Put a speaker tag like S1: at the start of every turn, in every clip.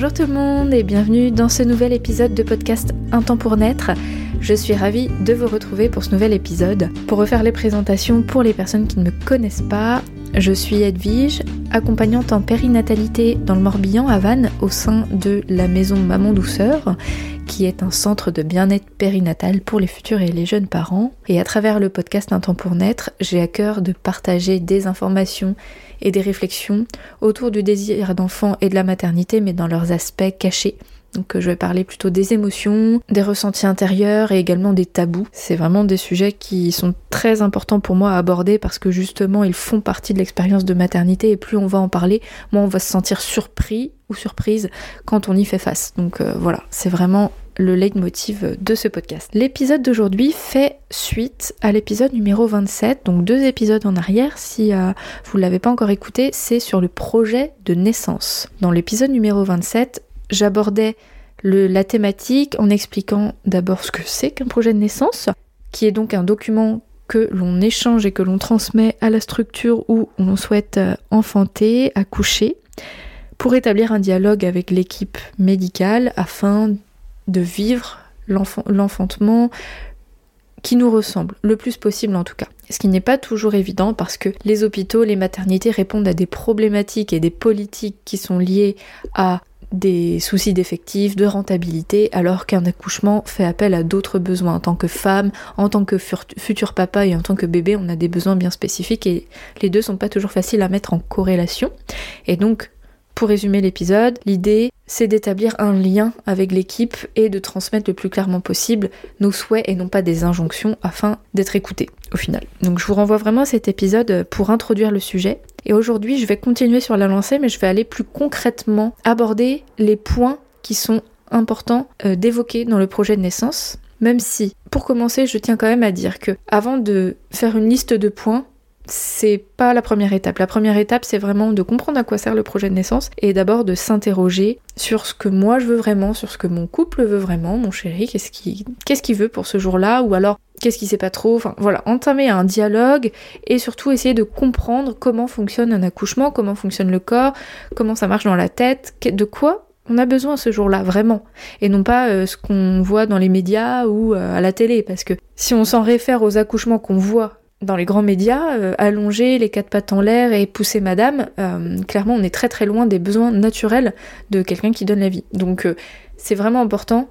S1: Bonjour tout le monde et bienvenue dans ce nouvel épisode de podcast Un temps pour naître. Je suis ravie de vous retrouver pour ce nouvel épisode. Pour refaire les présentations pour les personnes qui ne me connaissent pas, je suis Edwige, accompagnante en périnatalité dans le Morbihan à Vannes au sein de la maison Maman Douceur, qui est un centre de bien-être périnatal pour les futurs et les jeunes parents. Et à travers le podcast Un temps pour naître, j'ai à cœur de partager des informations et des réflexions autour du désir d'enfant et de la maternité, mais dans leurs aspects cachés donc euh, je vais parler plutôt des émotions, des ressentis intérieurs et également des tabous. C'est vraiment des sujets qui sont très importants pour moi à aborder parce que justement ils font partie de l'expérience de maternité et plus on va en parler, moins on va se sentir surpris ou surprise quand on y fait face. Donc euh, voilà, c'est vraiment le leitmotiv de ce podcast. L'épisode d'aujourd'hui fait suite à l'épisode numéro 27, donc deux épisodes en arrière, si euh, vous ne l'avez pas encore écouté, c'est sur le projet de naissance. Dans l'épisode numéro 27, j'abordais la thématique en expliquant d'abord ce que c'est qu'un projet de naissance, qui est donc un document que l'on échange et que l'on transmet à la structure où on souhaite euh, enfanter, accoucher, pour établir un dialogue avec l'équipe médicale afin de vivre l'enfantement qui nous ressemble, le plus possible en tout cas. Ce qui n'est pas toujours évident parce que les hôpitaux, les maternités répondent à des problématiques et des politiques qui sont liées à des soucis d'effectifs, de rentabilité, alors qu'un accouchement fait appel à d'autres besoins. En tant que femme, en tant que futur papa et en tant que bébé, on a des besoins bien spécifiques et les deux sont pas toujours faciles à mettre en corrélation. Et donc, pour résumer l'épisode, l'idée c'est d'établir un lien avec l'équipe et de transmettre le plus clairement possible nos souhaits et non pas des injonctions afin d'être écoutés au final. Donc je vous renvoie vraiment à cet épisode pour introduire le sujet. Et aujourd'hui je vais continuer sur la lancée mais je vais aller plus concrètement aborder les points qui sont importants euh, d'évoquer dans le projet de naissance. Même si, pour commencer, je tiens quand même à dire que avant de faire une liste de points, c'est pas la première étape. La première étape, c'est vraiment de comprendre à quoi sert le projet de naissance et d'abord de s'interroger sur ce que moi je veux vraiment, sur ce que mon couple veut vraiment, mon chéri, qu'est-ce qu'il qu'est-ce qu'il veut pour ce jour-là, ou alors qu'est-ce qu'il sait pas trop. Enfin voilà, entamer un dialogue et surtout essayer de comprendre comment fonctionne un accouchement, comment fonctionne le corps, comment ça marche dans la tête, de quoi on a besoin ce jour-là, vraiment. Et non pas euh, ce qu'on voit dans les médias ou euh, à la télé. Parce que si on s'en réfère aux accouchements qu'on voit dans les grands médias, euh, allonger les quatre pattes en l'air et pousser madame, euh, clairement on est très très loin des besoins naturels de quelqu'un qui donne la vie. Donc euh, c'est vraiment important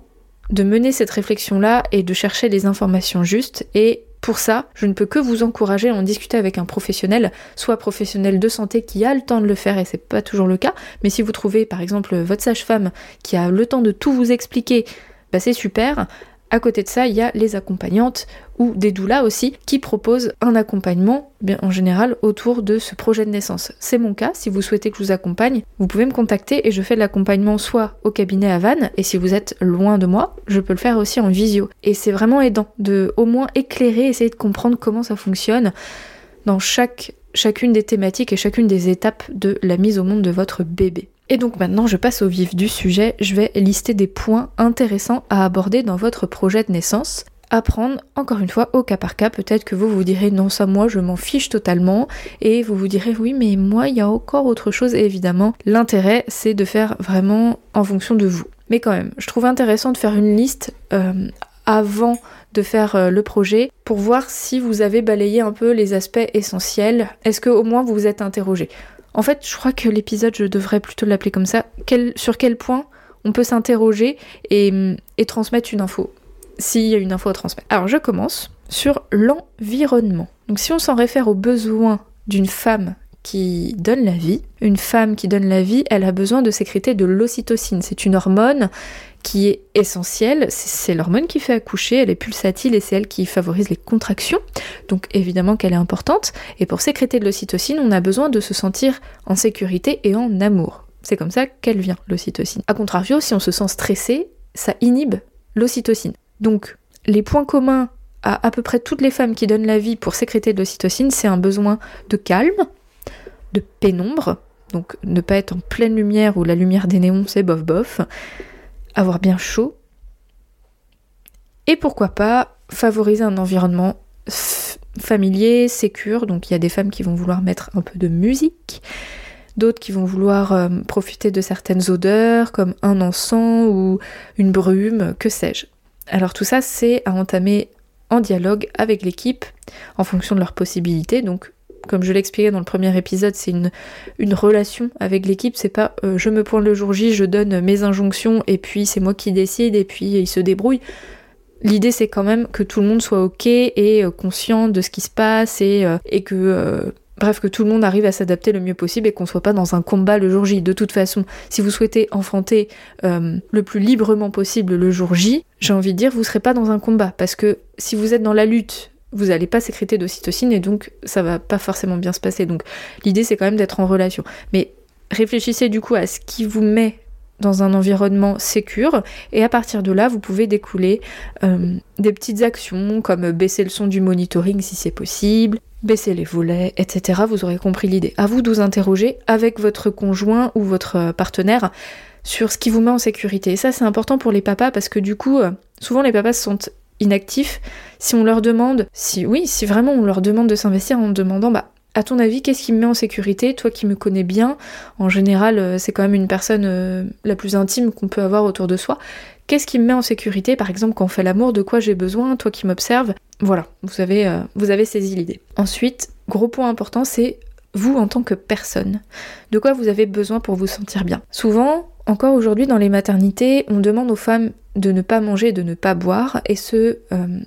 S1: de mener cette réflexion-là et de chercher les informations justes et pour ça, je ne peux que vous encourager à en discuter avec un professionnel, soit professionnel de santé qui a le temps de le faire et c'est pas toujours le cas, mais si vous trouvez par exemple votre sage-femme qui a le temps de tout vous expliquer, bah c'est super. À côté de ça, il y a les accompagnantes ou des doulas aussi qui proposent un accompagnement bien, en général autour de ce projet de naissance. C'est mon cas, si vous souhaitez que je vous accompagne, vous pouvez me contacter et je fais de l'accompagnement soit au cabinet à Vannes et si vous êtes loin de moi, je peux le faire aussi en visio. Et c'est vraiment aidant de au moins éclairer, essayer de comprendre comment ça fonctionne dans chaque, chacune des thématiques et chacune des étapes de la mise au monde de votre bébé. Et donc maintenant je passe au vif du sujet, je vais lister des points intéressants à aborder dans votre projet de naissance. Apprendre encore une fois au cas par cas, peut-être que vous vous direz non ça moi je m'en fiche totalement et vous vous direz oui mais moi il y a encore autre chose et évidemment l'intérêt c'est de faire vraiment en fonction de vous. Mais quand même, je trouve intéressant de faire une liste euh, avant de faire euh, le projet pour voir si vous avez balayé un peu les aspects essentiels. Est-ce que au moins vous vous êtes interrogé? En fait, je crois que l'épisode, je devrais plutôt l'appeler comme ça. sur quel point on peut s'interroger et, transmettre une info, s'il y a une info à transmettre. Alors, je commence sur l'environnement. Donc, si on s'en réfère aux besoins d'une femme qui donne la vie, une femme qui donne la vie, elle a besoin de sécréter de l'ocytocine. C'est une hormone qui est essentielle, c'est l'hormone qui fait accoucher, elle est pulsatile et c'est elle qui favorise les contractions, donc évidemment qu'elle est importante, et pour sécréter de l'ocytocine, on a besoin de se sentir en sécurité et en amour. C'est comme ça qu'elle vient, l'ocytocine. A contrario, si on se sent stressé, ça inhibe l'ocytocine. Donc, les points communs à à peu près toutes les femmes qui donnent la vie pour sécréter de l'ocytocine, c'est un besoin de calme, de pénombre, donc ne pas être en pleine lumière ou la lumière des néons, c'est bof bof, avoir bien chaud, et pourquoi pas favoriser un environnement familier, sécure, donc il y a des femmes qui vont vouloir mettre un peu de musique, d'autres qui vont vouloir euh, profiter de certaines odeurs comme un encens ou une brume, que sais-je. Alors tout ça c'est à entamer en dialogue avec l'équipe en fonction de leurs possibilités. Donc comme je l'expliquais dans le premier épisode, c'est une, une relation avec l'équipe. C'est pas euh, je me pointe le jour J, je donne mes injonctions et puis c'est moi qui décide et puis il se débrouille. L'idée c'est quand même que tout le monde soit ok et euh, conscient de ce qui se passe et, euh, et que bref que tout le monde arrive à s'adapter le mieux possible et qu'on soit pas dans un combat le jour J. De toute façon, si vous souhaitez enfanter le plus librement possible le jour J, j'ai envie de dire vous serez pas dans un combat parce que si vous êtes dans la lutte vous n'allez pas sécréter d'ocytocine et donc ça va pas forcément bien se passer. Donc l'idée c'est quand même d'être en relation. Mais réfléchissez du coup à ce qui vous met dans un environnement sécure et à partir de là vous pouvez découler euh, des petites actions comme baisser le son du monitoring si c'est possible, baisser les volets, etc. Vous aurez compris l'idée. À vous de vous interroger avec votre conjoint ou votre partenaire sur ce qui vous met en sécurité. Et ça c'est important pour les papas parce que du coup euh, souvent les papas se sentent inactifs, si on leur demande, si oui, si vraiment on leur demande de s'investir en demandant, bah, à ton avis, qu'est-ce qui me met en sécurité Toi qui me connais bien, en général, euh, c'est quand même une personne euh, la plus intime qu'on peut avoir autour de soi. Qu'est-ce qui me met en sécurité? Par exemple, quand on fait l'amour, de quoi j'ai besoin Toi qui m'observes? Voilà, euh, vous avez saisi l'idée. Ensuite, gros point important, c'est vous en tant que personne. De quoi vous avez besoin pour vous sentir bien? Souvent, encore aujourd'hui dans les maternités, on demande aux femmes de ne pas manger, de ne pas boire, et ce, euh,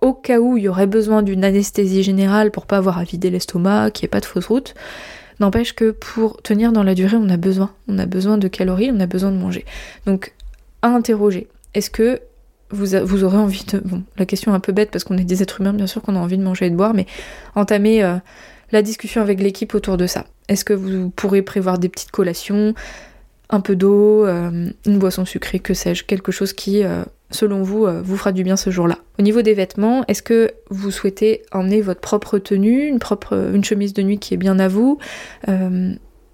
S1: au cas où il y aurait besoin d'une anesthésie générale pour pas avoir à vider l'estomac, qu'il n'y ait pas de fausse route, n'empêche que pour tenir dans la durée, on a besoin. On a besoin de calories, on a besoin de manger. Donc, à interroger. Est-ce que vous, vous, aurez envie de... Bon, la question est un peu bête parce qu'on est des êtres humains, bien sûr qu'on a envie de manger et de boire, mais entamer euh, la discussion avec l'équipe autour de ça. Est-ce que vous pourrez prévoir des petites collations un peu d'eau, euh, une boisson sucrée, que sais-je, quelque chose qui, euh, selon vous, euh, vous fera du bien ce jour-là. Au niveau des vêtements, est-ce que vous souhaitez emmener votre propre tenue, une, chemise de nuit qui est bien à vous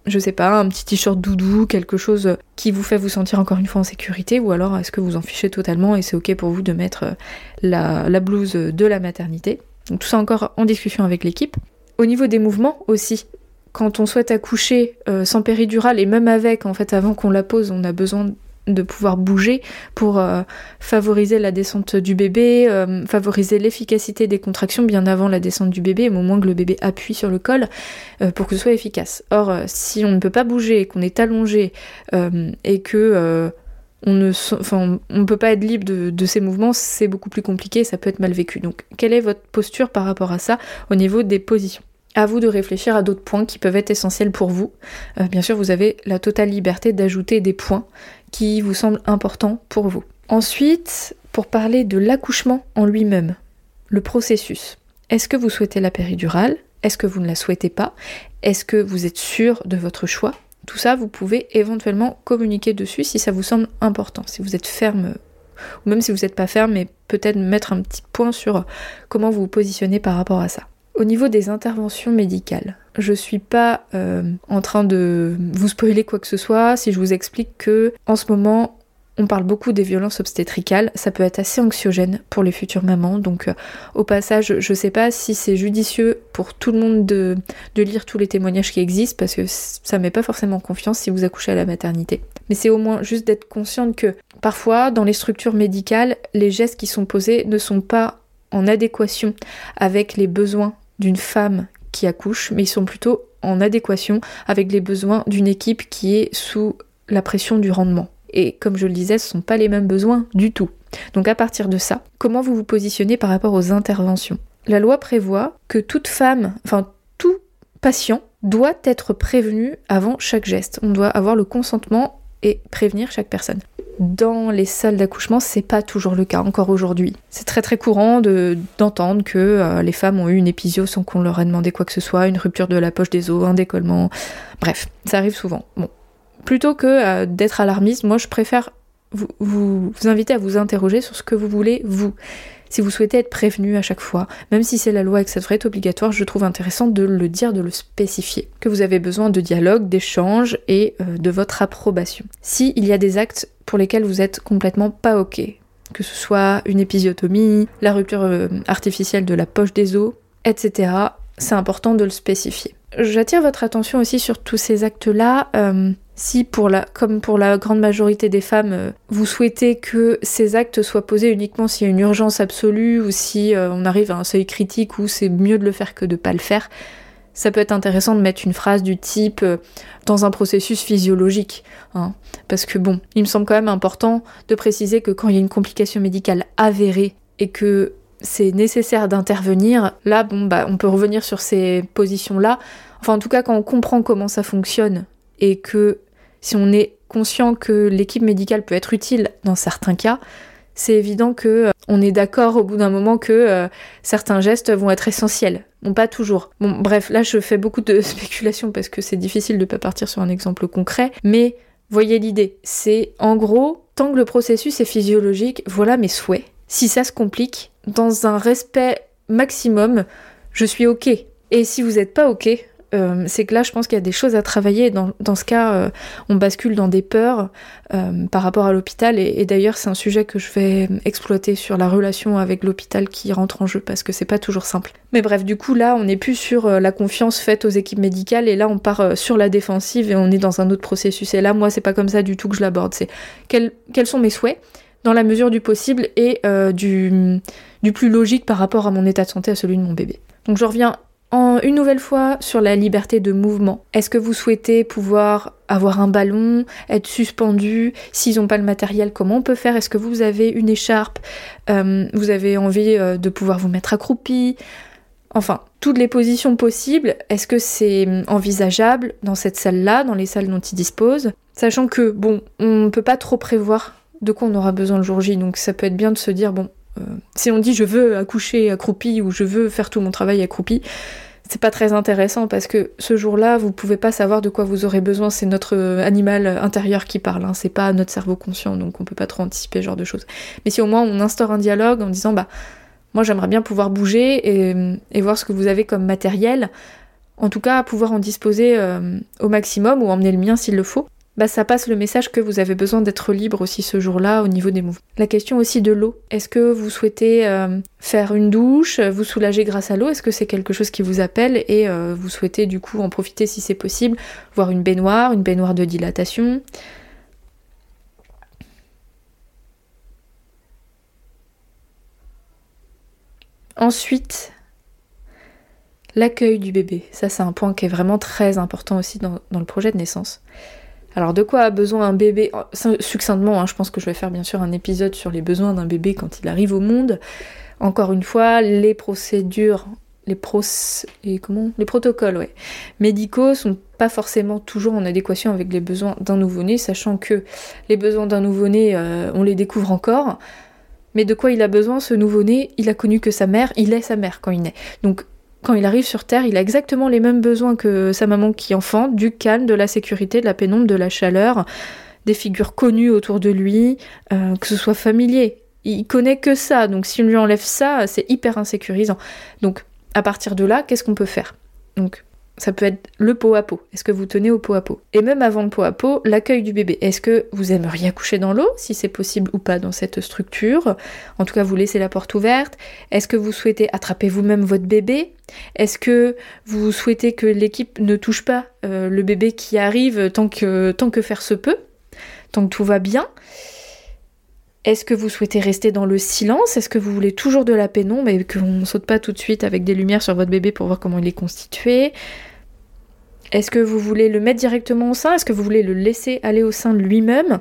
S1: je sais pas, un petit t-shirt doudou, quelque chose qui vous fait vous sentir encore une fois en sécurité, ou alors est-ce que vous en fichez totalement et c'est ok pour vous de mettre la, blouse de la maternité? Tout ça encore en discussion avec l'équipe. Au niveau des mouvements aussi, quand on souhaite accoucher euh, sans péridurale et même avec, en fait, avant qu'on la pose, on a besoin de pouvoir bouger pour euh, favoriser la descente du bébé, euh, favoriser l'efficacité des contractions bien avant la descente du bébé, au moment que le bébé appuie sur le col, pour que ce soit efficace. Or, si on ne peut pas bouger, qu'on est allongé et que on ne peut pas être libre de, de ces mouvements, c'est beaucoup plus compliqué, ça peut être mal vécu. Donc, quelle est votre posture par rapport à ça au niveau des positions? À vous de réfléchir à d'autres points qui peuvent être essentiels pour vous. Euh, bien sûr, vous avez la totale liberté d'ajouter des points qui vous semblent importants pour vous. Ensuite, pour parler de l'accouchement en lui-même, le processus. Est-ce que vous souhaitez la péridurale? Est-ce que vous ne la souhaitez pas? Est-ce que vous êtes sûr de votre choix? Tout ça, vous pouvez éventuellement communiquer dessus si ça vous semble important, si vous êtes ferme ou même si vous n'êtes pas ferme, mais peut-être mettre un petit point sur comment vous vous positionnez par rapport à ça. Au niveau des interventions médicales, je suis pas euh, en train de vous spoiler quoi que ce soit si je vous explique que en ce moment on parle beaucoup des violences obstétricales, ça peut être assez anxiogène pour les futures mamans, donc euh, au passage, je sais pas si c'est judicieux pour tout le monde de, de, lire tous les témoignages qui existent, parce que ça met pas forcément confiance si vous accouchez à la maternité. Mais c'est au moins juste d'être consciente que parfois, dans les structures médicales, les gestes qui sont posés ne sont pas en adéquation avec les besoins d'une femme qui accouche, mais ils sont plutôt en adéquation avec les besoins d'une équipe qui est sous la pression du rendement. Et comme je le disais, ce ne sont pas les mêmes besoins du tout. Donc à partir de ça, comment vous vous positionnez par rapport aux interventions? La loi prévoit que toute femme, enfin tout patient doit être prévenu avant chaque geste. On doit avoir le consentement et prévenir chaque personne. Dans les salles d'accouchement, c'est pas toujours le cas encore aujourd'hui. C'est très très courant d'entendre que euh, les femmes ont eu une épisio sans qu'on leur ait demandé quoi que ce soit, une rupture de la poche des os, un décollement. Bref, ça arrive souvent. Plutôt que euh, d'être alarmiste, moi je préfère vous inviter à vous interroger sur ce que vous voulez vous. Si vous souhaitez être prévenu à chaque fois, même si c'est la loi et que ça devrait être obligatoire, je trouve intéressant de le dire, de le spécifier. Que vous avez besoin de dialogue, d'échange et euh, de votre approbation. S'il il y a des actes pour lesquels vous êtes complètement pas ok, que ce soit une épisiotomie, la rupture euh, artificielle de la poche des os, etc., c'est important de le spécifier. J'attire votre attention aussi sur tous ces actes-là. Euh, si pour la, comme pour la grande majorité des femmes, euh, vous souhaitez que ces actes soient posés uniquement s'il y a une urgence absolue ou si euh, on arrive à un seuil critique où c'est mieux de le faire que de pas le faire, ça peut être intéressant de mettre une phrase du type dans un processus physiologique. Hein. parce que bon, il me semble quand même important de préciser que quand il y a une complication médicale avérée et que c'est nécessaire d'intervenir, là, bon, bah, on peut revenir sur ces positions-là. Enfin, en tout cas, quand on comprend comment ça fonctionne et que si on est conscient que l'équipe médicale peut être utile dans certains cas, c'est évident que euh, on est d'accord au bout d'un moment que euh, certains gestes vont être essentiels. Bon, pas toujours. Bon, bref, là, je fais beaucoup de spéculation parce que c'est difficile de pas partir sur un exemple concret, mais voyez l'idée. C'est en gros, tant que le processus est physiologique, voilà mes souhaits. Si ça se complique, dans un respect maximum, je suis ok. Et si vous n'êtes pas ok, euh, c'est que là, je pense qu'il y a des choses à travailler. Dans, ce cas, euh, on bascule dans des peurs euh, par rapport à l'hôpital. Et, d'ailleurs, c'est un sujet que je vais exploiter sur la relation avec l'hôpital qui rentre en jeu parce que c'est pas toujours simple. Mais bref, du coup, là, on n'est plus sur la confiance faite aux équipes médicales et là, on part sur la défensive et on est dans un autre processus. Et là, moi, c'est pas comme ça du tout que je l'aborde. C'est quels, quels sont mes souhaits dans la mesure du possible et du, du plus logique par rapport à mon état de santé, à celui de mon bébé. Donc je reviens une nouvelle fois sur la liberté de mouvement. Est-ce que vous souhaitez pouvoir avoir un ballon, être suspendu? S'ils n'ont pas le matériel, comment on peut faire? Est-ce que vous avez une écharpe? Euh, Vous avez envie euh, de pouvoir vous mettre accroupi? Enfin, toutes les positions possibles, est-ce que c'est envisageable dans cette salle-là, dans les salles dont ils disposent? Sachant que, bon, on ne peut pas trop prévoir de quoi on aura besoin le jour J, donc ça peut être bien de se dire, bon, si on dit je veux accoucher accroupi ou je veux faire tout mon travail accroupi, c'est pas très intéressant parce que ce jour-là, vous pouvez pas savoir de quoi vous aurez besoin. C'est notre animal intérieur qui parle, hein. c'est pas notre cerveau conscient, donc on peut pas trop anticiper ce genre de choses. Mais si au moins on instaure un dialogue en disant bah moi j'aimerais bien pouvoir bouger et, voir ce que vous avez comme matériel, en tout cas pouvoir en disposer euh, au maximum ou emmener le mien s'il le faut bah ça passe le message que vous avez besoin d'être libre aussi ce jour-là au niveau des mouvements. La question aussi de l'eau. Est-ce que vous souhaitez euh, faire une douche, vous soulager grâce à l'eau? Est-ce que c'est quelque chose qui vous appelle? Et euh, vous souhaitez du coup en profiter si c'est possible, voir une baignoire, une baignoire de dilatation? Ensuite, l'accueil du bébé. Ça, c'est un point qui est vraiment très important aussi dans le projet de naissance. Alors de quoi a besoin un bébé? Oh, Succinctement, hein, je pense que je vais faire bien sûr un épisode sur les besoins d'un bébé quand il arrive au monde. Encore une fois, les procédures, les pros, comment? Les protocoles, médicaux sont pas forcément toujours en adéquation avec les besoins d'un nouveau-né, sachant que les besoins d'un nouveau-né, euh, on les découvre encore. Mais de quoi il a besoin ce nouveau-né? Il a connu que sa mère, il est sa mère quand il naît. Donc quand il arrive sur Terre, il a exactement les mêmes besoins que sa maman qui enfante, du calme, de la sécurité, de la pénombre, de la chaleur, des figures connues autour de lui, euh, que ce soit familier. Il connaît que ça, donc si on lui enlève ça, c'est hyper insécurisant. Donc à partir de là, qu'est-ce qu'on peut faire? Ça peut être le pot à pot. Est-ce que vous tenez au pot à pot? Et même avant le pot à pot, l'accueil du bébé. Est-ce que vous aimeriez accoucher dans l'eau, si c'est possible ou pas dans cette structure? En tout cas, vous laissez la porte ouverte. Est-ce que vous souhaitez attraper vous-même votre bébé? Est-ce que vous souhaitez que l'équipe ne touche pas euh, le bébé qui arrive tant que, tant que faire se peut? Tant que tout va bien? Est-ce que vous souhaitez rester dans le silence? Est-ce que vous voulez toujours de la pénombre et qu'on ne saute pas tout de suite avec des lumières sur votre bébé pour voir comment il est constitué. Est-ce que vous voulez le mettre directement au sein? Est-ce que vous voulez le laisser aller au sein lui-même?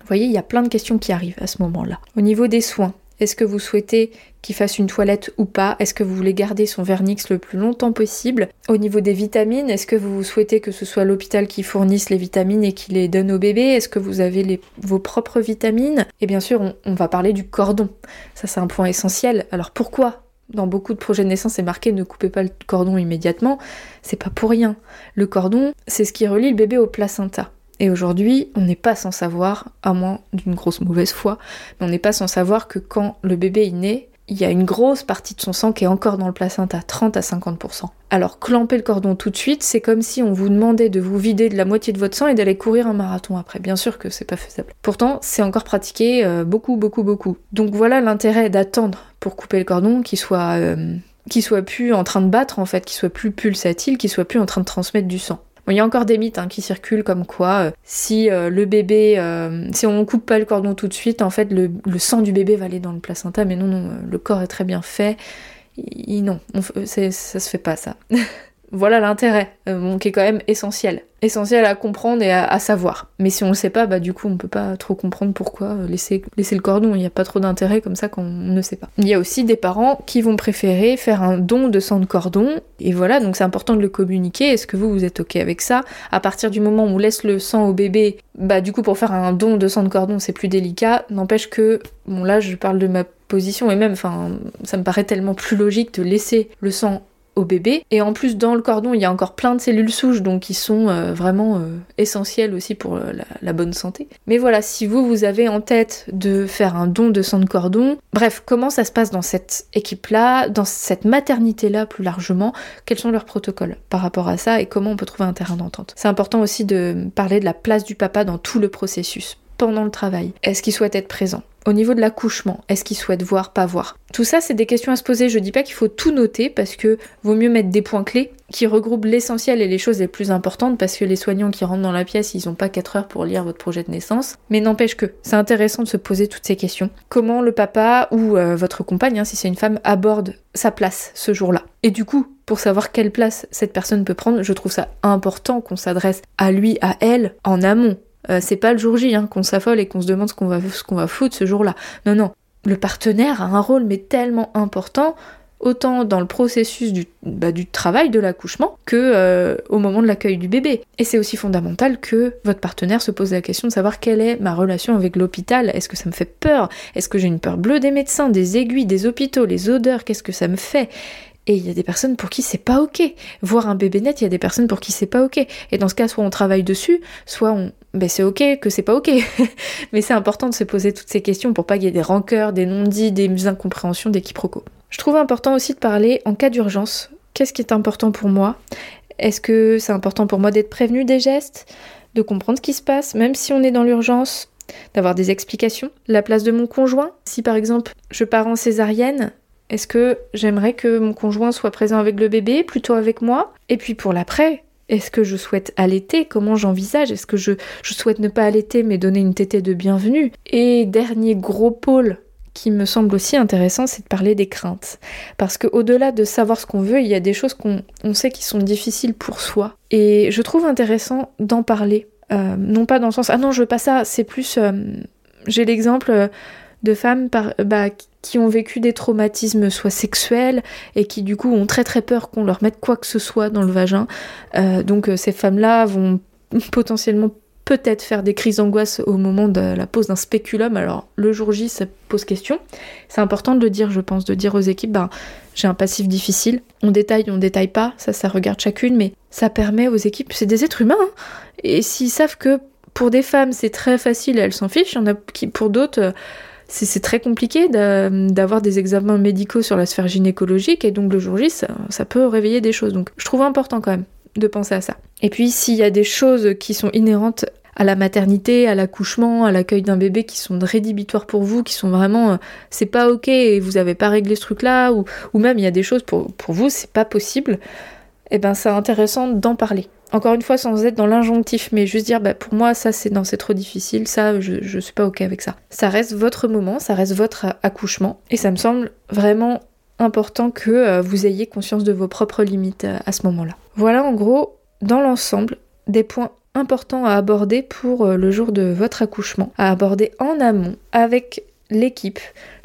S1: Vous voyez, il y a plein de questions qui arrivent à ce moment-là. Au niveau des soins, est-ce que vous souhaitez qu'il fasse une toilette ou pas? Est-ce que vous voulez garder son vernix le plus longtemps possible? Au niveau des vitamines, est-ce que vous souhaitez que ce soit l'hôpital qui fournisse les vitamines et qui les donne au bébé? Est-ce que vous avez vos propres vitamines? Et bien sûr, on, va parler du cordon. Ça, c'est un point essentiel. Alors pourquoi? Dans beaucoup de projets de naissance, c'est marqué ne coupez pas le cordon immédiatement. C'est pas pour rien. Le cordon, c'est ce qui relie le bébé au placenta. Et aujourd'hui, on n'est pas sans savoir, à moins d'une grosse mauvaise foi, mais on n'est pas sans savoir que quand le bébé est né, il y a une grosse partie de son sang qui est encore dans le placenta, 30 à 50%. Alors clamper le cordon tout de suite, c'est comme si on vous demandait de vous vider de la moitié de votre sang et d'aller courir un marathon après. Bien sûr que c'est pas faisable. Pourtant, c'est encore pratiqué euh, beaucoup, beaucoup, beaucoup. Donc voilà l'intérêt d'attendre pour couper le cordon, qu'il soit euh, soit plus en train de battre en fait, qu'il soit plus pulsatile, qu'il soit plus en train de transmettre du sang. Il y a encore des mythes hein, qui circulent comme quoi euh, si euh, le bébé, euh, si on coupe pas le cordon tout de suite, en fait le, sang du bébé va aller dans le placenta, mais non, non, le corps est très bien fait. non, ça se fait pas ça. voilà l'intérêt, euh, qui est quand même essentiel. Essentiel à comprendre et à, savoir. Mais si on le sait pas, bah du coup on peut pas trop comprendre pourquoi euh, laisser, le cordon. Il n'y a pas trop d'intérêt comme ça quand on ne sait pas. Il y a aussi des parents qui vont préférer faire un don de sang de cordon. Et voilà, donc c'est important de le communiquer. Est-ce que vous, vous êtes ok avec ça? À partir du moment où on laisse le sang au bébé, bah du coup pour faire un don de sang de cordon c'est plus délicat. N'empêche que, bon là je parle de ma position et même, ça me paraît tellement plus logique de laisser le sang au bébé. Et en plus, dans le cordon, il y a encore plein de cellules souches, donc qui sont euh, vraiment euh, essentielles aussi pour euh, la, bonne santé. Mais voilà, si vous, vous avez en tête de faire un don de sang de cordon, bref, comment ça se passe dans cette équipe-là, dans cette maternité-là plus largement, quels sont leurs protocoles par rapport à ça et comment on peut trouver un terrain d'entente? C'est important aussi de parler de la place du papa dans tout le processus pendant le travail Est-ce qu'il souhaite être présent? Au niveau de l'accouchement, est-ce qu'il souhaite voir, pas voir? Tout ça, c'est des questions à se poser. Je dis pas qu'il faut tout noter parce que vaut mieux mettre des points clés qui regroupent l'essentiel et les choses les plus importantes parce que les soignants qui rentrent dans la pièce, ils ont pas 4 heures pour lire votre projet de naissance. Mais n'empêche que c'est intéressant de se poser toutes ces questions. Comment le papa ou euh, votre compagne, hein, si c'est une femme, aborde sa place ce jour-là? Et du coup, pour savoir quelle place cette personne peut prendre, je trouve ça important qu'on s'adresse à lui, à elle, en amont euh, c'est pas le jour J hein, qu'on s'affole et qu'on se demande ce qu'on va, va foutre ce jour-là. Non, non. Le partenaire a un rôle mais tellement important, autant dans le processus du, bah, travail de l'accouchement que euh, au moment de l'accueil du bébé. Et c'est aussi fondamental que votre partenaire se pose la question de savoir quelle est ma relation avec l'hôpital. Est-ce que ça me fait peur? Est-ce que j'ai une peur bleue des médecins, des aiguilles, des hôpitaux, les odeurs? Qu'est-ce que ça me fait? Et il y a des personnes pour qui c'est pas ok. Voir un bébé net, il y a des personnes pour qui c'est pas ok. Et dans ce cas, soit on travaille dessus, soit on. Ben c'est ok que c'est pas ok. Mais c'est important de se poser toutes ces questions pour pas qu'il y ait des rancœurs, des non-dits, des incompréhensions, des quiproquos. Je trouve important aussi de parler en cas d'urgence. Qu'est-ce qui est important pour moi? Est-ce que c'est important pour moi d'être prévenu des gestes? De comprendre ce qui se passe, même si on est dans l'urgence? D'avoir des explications, la place de mon conjoint? Si par exemple je pars en césarienne, est-ce que j'aimerais que mon conjoint soit présent avec le bébé, plutôt avec moi? Et puis pour l'après, est-ce que je souhaite allaiter? Comment j'envisage? Est-ce que je, souhaite ne pas allaiter mais donner une tétée de bienvenue? Et dernier gros pôle qui me semble aussi intéressant, c'est de parler des craintes. Parce qu'au-delà de savoir ce qu'on veut, il y a des choses qu'on sait qui sont difficiles pour soi. Et je trouve intéressant d'en parler. Euh, non pas dans le sens ah non je veux pas ça, c'est plus euh, j'ai l'exemple de femmes par, bah, qui ont vécu des traumatismes soit sexuels et qui du coup ont très très peur qu'on leur mette quoi que ce soit dans le vagin. Euh, donc euh, ces femmes-là vont potentiellement peut-être faire des crises d'angoisse au moment de la pose d'un spéculum. Alors le jour J, ça pose question. C'est important de le dire, je pense, de dire aux équipes, ben, j'ai un passif difficile. On détaille, on détaille pas, ça, ça regarde chacune, mais ça permet aux équipes, c'est des êtres humains, hein. et s'ils savent que pour des femmes c'est très facile, elles s'en fichent, il y en a qui pour d'autres euh, c'est très compliqué d'avoir des examens médicaux sur la sphère gynécologique et donc le jour J, ça, peut réveiller des choses. Donc je trouve important quand même de penser à ça. Et puis s'il y a des choses qui sont inhérentes à la maternité, à l'accouchement, à l'accueil d'un bébé qui sont rédhibitoires pour vous, qui sont vraiment euh, c'est pas ok et vous avez pas réglé ce truc là, ou, même il y a des choses pour, pour vous, c'est pas possible, et eh ben c'est intéressant d'en parler. Encore une fois, sans être dans l'injonctif, mais juste dire, bah, pour moi, ça, c'est c'est trop difficile, ça, je, je suis pas ok avec ça. Ça reste votre moment, ça reste votre accouchement, et ça me semble vraiment important que euh, vous ayez conscience de vos propres limites euh, à ce moment-là. Voilà en gros, dans l'ensemble, des points importants à aborder pour euh, le jour de votre accouchement, à aborder en amont avec l'équipe,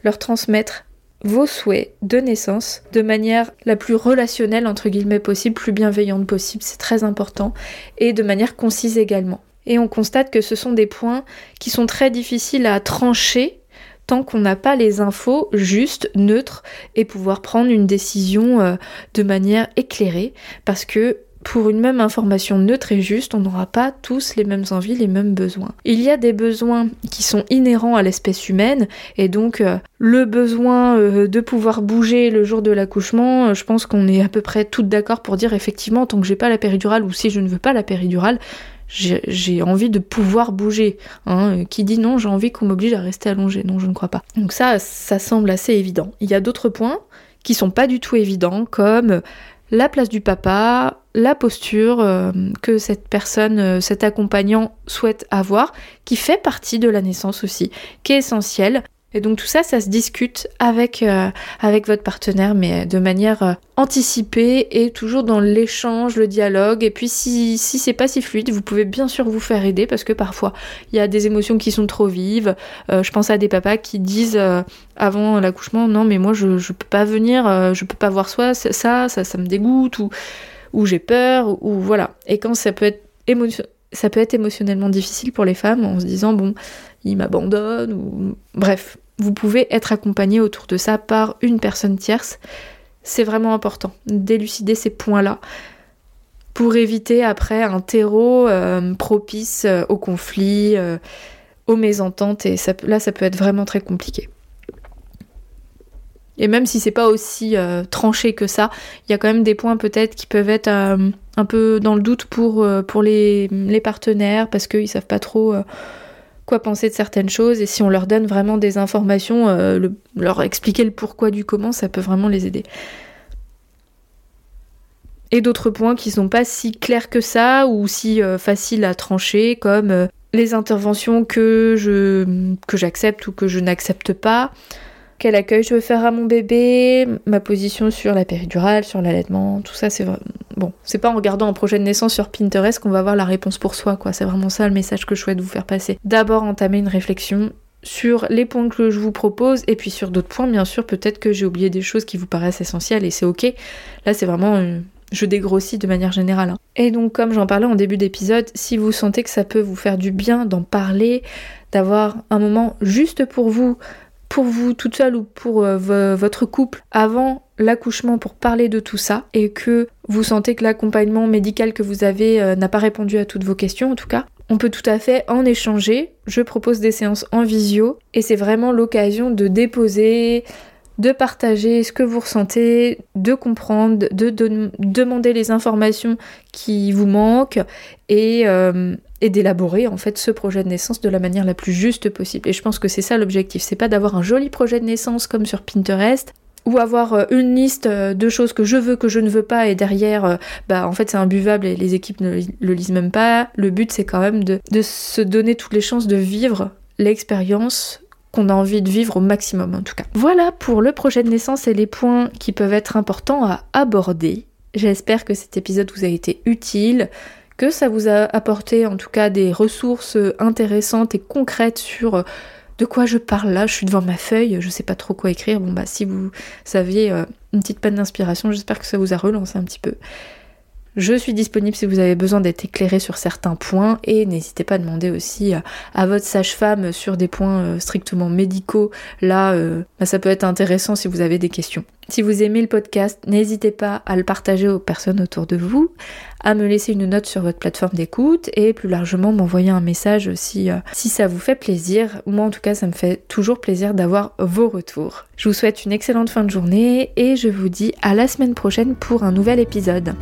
S1: leur transmettre vos souhaits de naissance de manière la plus relationnelle entre guillemets possible, plus bienveillante possible, c'est très important, et de manière concise également. Et on constate que ce sont des points qui sont très difficiles à trancher tant qu'on n'a pas les infos justes, neutres, et pouvoir prendre une décision euh, de manière éclairée, parce que pour une même information neutre et juste, on n'aura pas tous les mêmes envies, les mêmes besoins. Il y a des besoins qui sont inhérents à l'espèce humaine, et donc euh, le besoin euh, de pouvoir bouger le jour de l'accouchement, euh, je pense qu'on est à peu près toutes d'accord pour dire effectivement, tant que j'ai pas la péridurale, ou si je ne veux pas la péridurale, j'ai envie de pouvoir bouger. Hein. Qui dit non, j'ai envie qu'on m'oblige à rester allongé Non, je ne crois pas. Donc ça, ça semble assez évident. Il y a d'autres points qui sont pas du tout évidents, comme la place du papa, la posture euh, que cette personne, euh, cet accompagnant souhaite avoir, qui fait partie de la naissance aussi, qui est essentielle. Et donc tout ça, ça se discute avec, euh, avec votre partenaire, mais de manière anticipée et toujours dans l'échange, le dialogue. Et puis si, si c'est pas si fluide, vous pouvez bien sûr vous faire aider parce que parfois il y a des émotions qui sont trop vives. je pense à des papas qui disent avant l'accouchement, non mais moi je, je peux pas venir, je peux pas voir ça, ça, ça, ça me dégoûte ou ou j'ai peur, ou voilà. Et quand ça peut être ça peut être émotionnellement difficile pour les femmes en se disant bon, il m'abandonne ou bref, vous pouvez être accompagné autour de ça par une personne tierce. C'est vraiment important d'élucider ces points-là pour éviter après un terreau euh, propice euh, au conflit, euh, aux mésententes et là ça peut être vraiment très compliqué. Et même si c'est pas aussi tranché que ça, il y a quand même des points peut-être qui peuvent être un peu dans le doute pour, les, partenaires parce qu'ils savent pas trop quoi penser de certaines choses. Et si on leur donne vraiment des informations, leur expliquer le pourquoi du comment, ça peut vraiment les aider. Et d'autres points qui sont pas si clairs que ça ou si faciles à trancher, comme les interventions que j'accepte ou que je n'accepte pas quel accueil je veux faire à mon bébé, ma position sur la péridurale, sur l'allaitement, tout ça, c'est. Bon, c'est pas en regardant un projet de naissance sur Pinterest qu'on va avoir la réponse pour soi, quoi. C'est vraiment ça le message que je souhaite vous faire passer. D'abord, entamer une réflexion sur les points que je vous propose et puis sur d'autres points, bien sûr, peut-être que j'ai oublié des choses qui vous paraissent essentielles et c'est ok. Là, c'est vraiment. Euh, je dégrossis de manière générale. Hein. Et donc, comme j'en parlais en début d'épisode, si vous sentez que ça peut vous faire du bien d'en parler, d'avoir un moment juste pour vous, pour vous toute seule ou pour euh, votre couple avant l'accouchement pour parler de tout ça et que vous sentez que l'accompagnement médical que vous avez euh, n'a pas répondu à toutes vos questions en tout cas, on peut tout à fait en échanger. Je propose des séances en visio et c'est vraiment l'occasion de déposer, de partager ce que vous ressentez, de comprendre, de, demander les informations qui vous manquent et, euh, et d'élaborer en fait ce projet de naissance de la manière la plus juste possible. Et je pense que c'est ça l'objectif, c'est pas d'avoir un joli projet de naissance comme sur Pinterest ou avoir euh, une liste euh, de choses que je veux, que je ne veux pas, et derrière, bah en fait c'est imbuvable et les équipes ne le lisent même pas. Le but c'est quand même de se donner toutes les chances de vivre l'expérience qu'on a envie de vivre au maximum en tout cas. Voilà pour le projet de naissance et les points qui peuvent être importants à aborder. J'espère que cet épisode vous a été utile que ça vous a apporté en tout cas des ressources intéressantes et concrètes sur euh, de quoi je parle là, je suis devant ma feuille, je sais pas trop quoi écrire. Bon bah si vous saviez euh, une petite panne d'inspiration, j'espère que ça vous a relancé un petit peu. Je suis disponible si vous avez besoin d'être éclairé sur certains points et n'hésitez pas à demander aussi euh, à votre sage-femme sur des points strictement médicaux. Là, bah, ça peut être intéressant si vous avez des questions. Si vous aimez le podcast, n'hésitez pas à le partager aux personnes autour de vous, à me laisser une note sur votre plateforme d'écoute et plus largement m'envoyer un message euh, si ça vous fait plaisir. Moi en tout cas ça me fait toujours plaisir d'avoir vos retours. Je vous souhaite une excellente fin de journée et je vous dis à la semaine prochaine pour un nouvel épisode.